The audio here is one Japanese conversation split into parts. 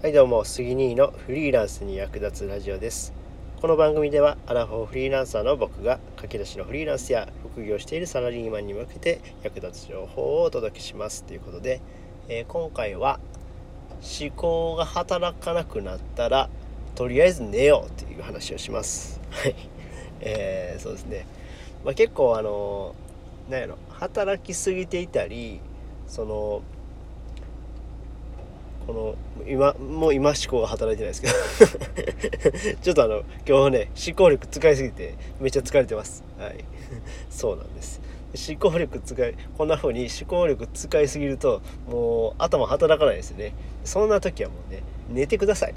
はいどうも杉兄のフリーランスに役立つラジオです。この番組ではアラフォーフリーランサーの僕が駆け出しのフリーランスや副業しているサラリーマンに向けて役立つ情報をお届けします。ということで、えー、今回は思考が働かなくなったらとりあえず寝よう。という話をします。はい、えー、そうですね、まあ、結構あの何やろ働きすぎていたりそのこの今もう今思考が働いてないですけど。ちょっとあの今日ね思考力使いすぎてめっちゃ疲れてます。はい。そうなんです。思考力使いこんな風に思考力使いすぎるともう頭働かないですよね。そんな時はもうね寝てください。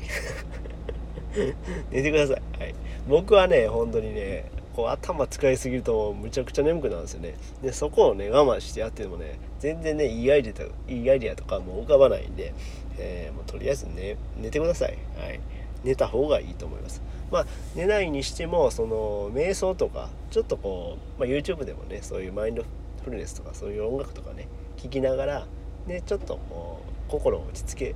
寝てください。はい。僕はね本当にねこう頭使いすぎるとむちゃくちゃ眠くなるんですよね。でそこをね我慢してやってもね全然ねいいアイデアいいアイデアとかもう浮かばないんでえー、もうとりあえず寝寝てください、はい、寝た方がいいと思います。まあ寝ないにしてもその瞑想とかちょっとこう、まあ、YouTube でもねそういうマインドフルネスとかそういう音楽とかね聴きながらねちょっとこう心を落ち着け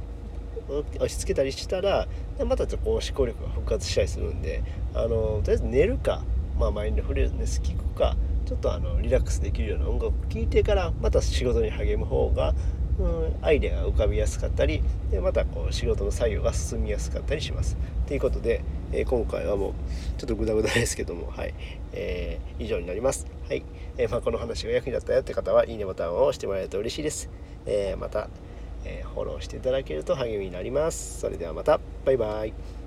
落ち着けたりしたらまたちょっとこう思考力が復活したりするんであのとりあえず寝るか、まあ、マインドフルネス聞くかちょっとあのリラックスできるような音楽を聴いてからまた仕事に励む方がうん、アイデアが浮かびやすかったりでまたこう仕事の作業が進みやすかったりします。ということで、えー、今回はもうちょっとグダグダですけども、はいえー、以上になります。はいえー、まあ、この話が役に立ったよって方はいいねボタンを押してもらえると嬉しいです。えまた、えフォローしていただけると励みになります。それではまたバイバイ。